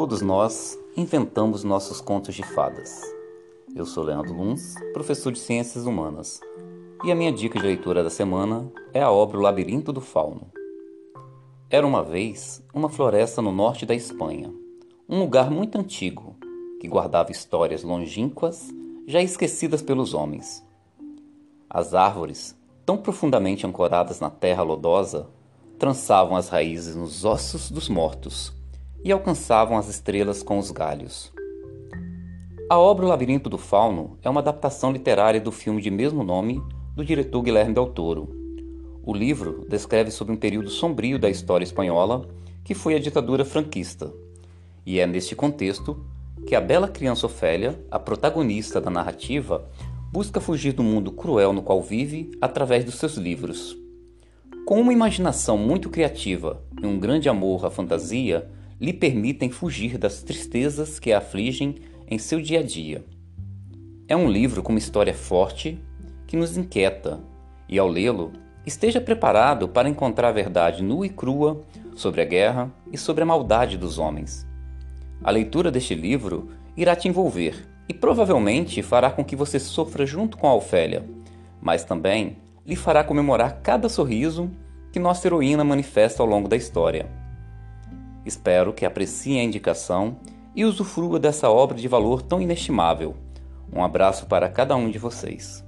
Todos nós inventamos nossos contos de fadas. Eu sou Leandro Luns, professor de Ciências Humanas, e a minha dica de leitura da semana é a obra O Labirinto do Fauno. Era uma vez uma floresta no norte da Espanha, um lugar muito antigo que guardava histórias longínquas já esquecidas pelos homens. As árvores, tão profundamente ancoradas na terra lodosa, trançavam as raízes nos ossos dos mortos e alcançavam as estrelas com os galhos. A obra O Labirinto do Fauno é uma adaptação literária do filme de mesmo nome do diretor Guilherme Del Toro. O livro descreve sobre um período sombrio da história espanhola, que foi a ditadura franquista. E é neste contexto que a bela criança Ofélia, a protagonista da narrativa, busca fugir do mundo cruel no qual vive através dos seus livros. Com uma imaginação muito criativa e um grande amor à fantasia, lhe permitem fugir das tristezas que a afligem em seu dia a dia. É um livro com uma história forte que nos inquieta e, ao lê-lo, esteja preparado para encontrar a verdade nua e crua sobre a guerra e sobre a maldade dos homens. A leitura deste livro irá te envolver e provavelmente fará com que você sofra junto com a Ofélia, mas também lhe fará comemorar cada sorriso que nossa heroína manifesta ao longo da história. Espero que apreciem a indicação e usufrua dessa obra de valor tão inestimável. Um abraço para cada um de vocês.